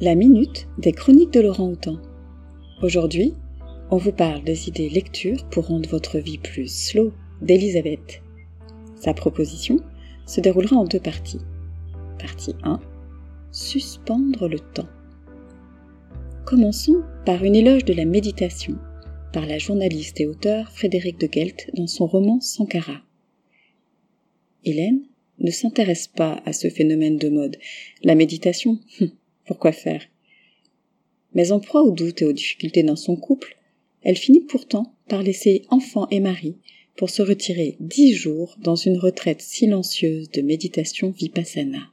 La minute des chroniques de Laurent Houtan. Aujourd'hui, on vous parle des idées lecture pour rendre votre vie plus slow d'Elisabeth. Sa proposition se déroulera en deux parties. Partie 1. Suspendre le temps. Commençons par une éloge de la méditation par la journaliste et auteure Frédéric de Gelt dans son roman Sankara. Hélène ne s'intéresse pas à ce phénomène de mode. La méditation, hum, pourquoi faire? Mais en proie aux doutes et aux difficultés dans son couple, elle finit pourtant par laisser enfant et mari pour se retirer dix jours dans une retraite silencieuse de méditation vipassana.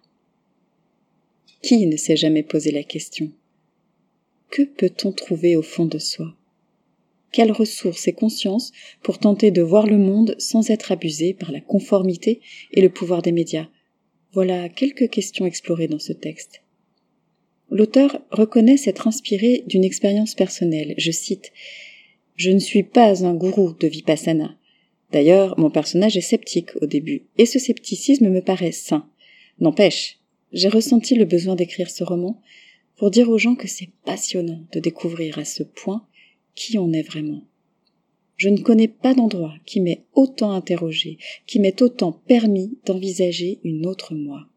Qui ne s'est jamais posé la question? Que peut-on trouver au fond de soi? Quelles ressources et conscience pour tenter de voir le monde sans être abusé par la conformité et le pouvoir des médias? Voilà quelques questions explorées dans ce texte. L'auteur reconnaît s'être inspiré d'une expérience personnelle. Je cite Je ne suis pas un gourou de Vipassana. D'ailleurs, mon personnage est sceptique au début, et ce scepticisme me paraît sain. N'empêche, j'ai ressenti le besoin d'écrire ce roman pour dire aux gens que c'est passionnant de découvrir à ce point qui on est vraiment. Je ne connais pas d'endroit qui m'ait autant interrogé, qui m'ait autant permis d'envisager une autre moi.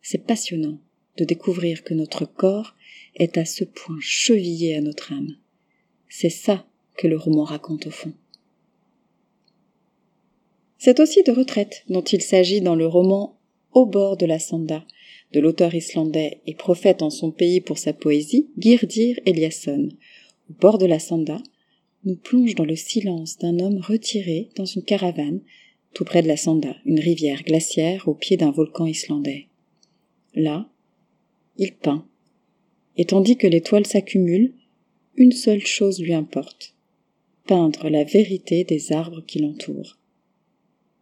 C'est passionnant de découvrir que notre corps est à ce point chevillé à notre âme. C'est ça que le roman raconte au fond. C'est aussi de retraite dont il s'agit dans le roman Au bord de la Sanda de l'auteur islandais et prophète en son pays pour sa poésie, Girdir Eliasson. Au bord de la Sanda, nous plonge dans le silence d'un homme retiré dans une caravane tout près de la Sanda, une rivière glaciaire au pied d'un volcan islandais. Là, il peint. Et tandis que les toiles s'accumulent, une seule chose lui importe peindre la vérité des arbres qui l'entourent.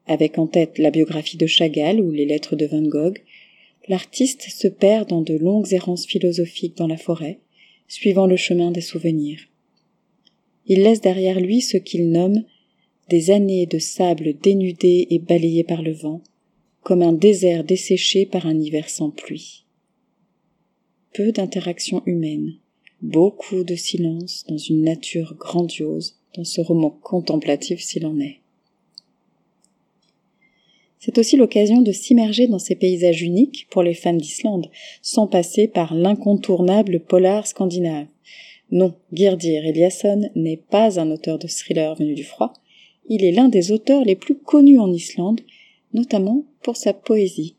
Avec en tête la biographie de Chagall ou les lettres de Van Gogh, l'artiste se perd dans de longues errances philosophiques dans la forêt, suivant le chemin des souvenirs. Il laisse derrière lui ce qu'il nomme des années de sable dénudé et balayé par le vent, comme un désert desséché par un hiver sans pluie peu d'interactions humaines, beaucoup de silence dans une nature grandiose, dans ce roman contemplatif s'il en est. C'est aussi l'occasion de s'immerger dans ces paysages uniques pour les fans d'Islande, sans passer par l'incontournable polar scandinave. Non, Girdir Eliasson n'est pas un auteur de thriller venu du froid, il est l'un des auteurs les plus connus en Islande, notamment pour sa poésie,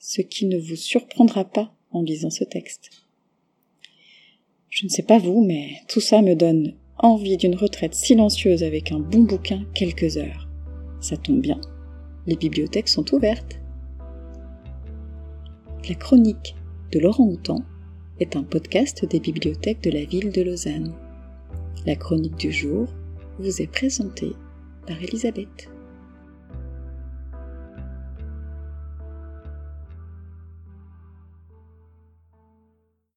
ce qui ne vous surprendra pas en lisant ce texte. Je ne sais pas vous, mais tout ça me donne envie d'une retraite silencieuse avec un bon bouquin quelques heures. Ça tombe bien, les bibliothèques sont ouvertes. La chronique de Laurent Houtan est un podcast des bibliothèques de la ville de Lausanne. La chronique du jour vous est présentée par Elisabeth.